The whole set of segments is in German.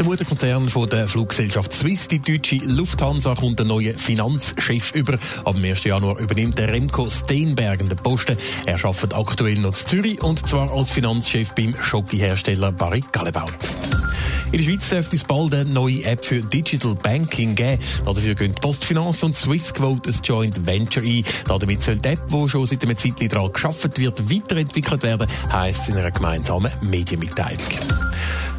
Der Mutterkonzern von der Fluggesellschaft Swiss, die deutsche Lufthansa, kommt einen neuen Finanzchef über. Ab dem 1. Januar übernimmt der Remco Steenbergen den Posten. Er arbeitet aktuell noch in Zürich und zwar als Finanzchef beim Schokihersteller Barry Galebau. In der Schweiz dürfte es bald eine neue App für Digital Banking geben. Dafür gehen Postfinanz und Swissquote ein Joint Venture ein. Damit soll die App, die schon seit einer Zeit daran geschaffen wird, weiterentwickelt werden, heisst es in einer gemeinsamen Medienmitteilung.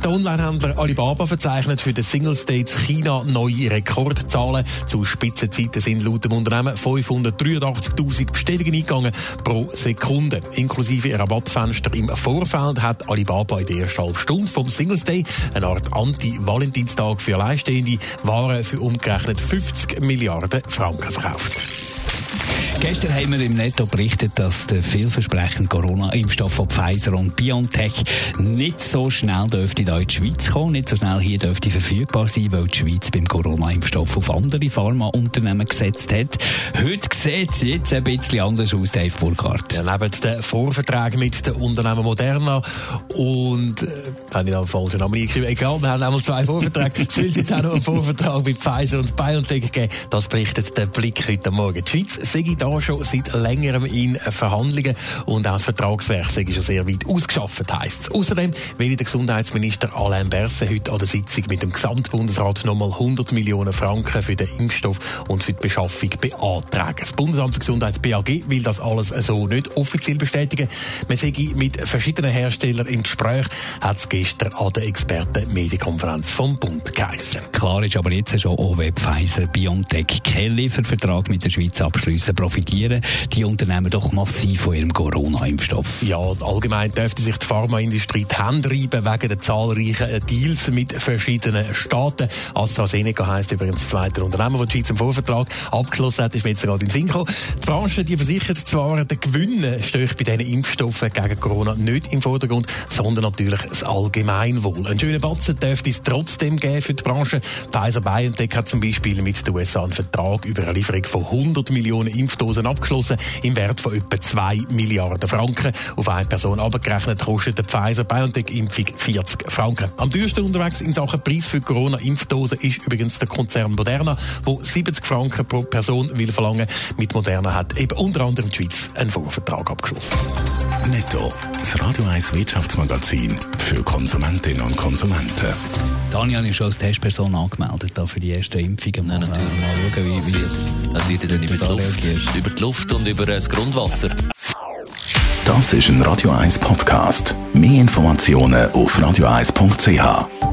Der Onlinehändler Alibaba verzeichnet für den Single States China neue Rekordzahlen. Zu Spitzenzeiten sind laut dem Unternehmen 583.000 Bestellungen eingegangen pro Sekunde. Inklusive Rabattfenster im Vorfeld hat Alibaba in der ersten halben Stunde vom Singles Day, eine Art Anti-Valentinstag für Alleinstehende, Waren für umgerechnet 50 Milliarden Franken verkauft. Gestern haben wir im Netto berichtet, dass der vielversprechende Corona-Impfstoff von Pfizer und BioNTech nicht so schnell dürfte in die Schweiz kommen, nicht so schnell hier dürfte verfügbar sein, weil die Schweiz beim Corona-Impfstoff auf andere Pharmaunternehmen gesetzt hat. Heute sieht es jetzt ein bisschen anders aus, Dave Burkhardt. Ja, neben den Vorverträgen mit den Unternehmen Moderna und, äh, habe ich da falsch Namen eingeschrieben, egal, wir haben einmal zwei Vorverträge, es wird jetzt auch noch einen Vorvertrag mit Pfizer und BioNTech geben, das berichtet der Blick heute Morgen. Die Schweiz sei da schon seit längerem in Verhandlungen und auch das Vertragswerk sei schon sehr weit ausgeschafft, heisst es. Außerdem will der Gesundheitsminister Alain Berset heute an der Sitzung mit dem Gesamtbundesrat nochmal 100 Millionen Franken für den Impfstoff und für die Beschaffung beantragen. Das Bundesamt für Gesundheit BAG will das alles so nicht offiziell bestätigen. Man sei mit verschiedenen Herstellern im Gespräch, hat es gestern an der Experten-Medienkonferenz vom Bund geheißen. Klar ist aber jetzt schon, auch wenn Pfizer BioNTech keinen Liefervertrag mit der Schweiz abschließen, profitieren die Unternehmen doch massiv von ihrem Corona-Impfstoff. Ja, allgemein dürfte sich die Pharmaindustrie die Hände reiben wegen der zahlreichen Deals mit verschiedenen Staaten. AstraZeneca heisst übrigens das zweite Unternehmen, das die Schweiz im Vorvertrag abgeschlossen hat, ist mir jetzt gerade in den Sinn. Die Branche die versichert zwar, der Gewinn steht bei diesen Impfstoffen gegen Corona nicht im Vordergrund, sondern natürlich das Allgemeinwohl. Einen schönen Batzen dürfte es trotzdem geben für die Branche. Pfizer BioNTech hat zum Beispiel mit den USA einen Vertrag über eine Lieferung von 100 Millionen Impfdosen abgeschlossen, im Wert von etwa 2 Milliarden Franken. Auf eine Person abgerechnet kostet die Pfizer-BioNTech-Impfung 40 Franken. Am teuersten unterwegs in Sachen Preis für Corona-Impfdosen ist übrigens der Konzern Moderna, wo 70 Franken pro Person will verlangen. Mit Moderna hat eben unter anderem die Schweiz einen Vorvertrag abgeschlossen. Netto. Das Radio 1 Wirtschaftsmagazin für Konsumentinnen und Konsumenten. Daniel ist schon als Testperson angemeldet da für die erste Impfung. Nein, natürlich. Mal schauen, wie, wie Das wird dann über die, Luft, über die Luft und über das Grundwasser. Das ist ein Radio 1 Podcast. Mehr Informationen auf radio1.ch.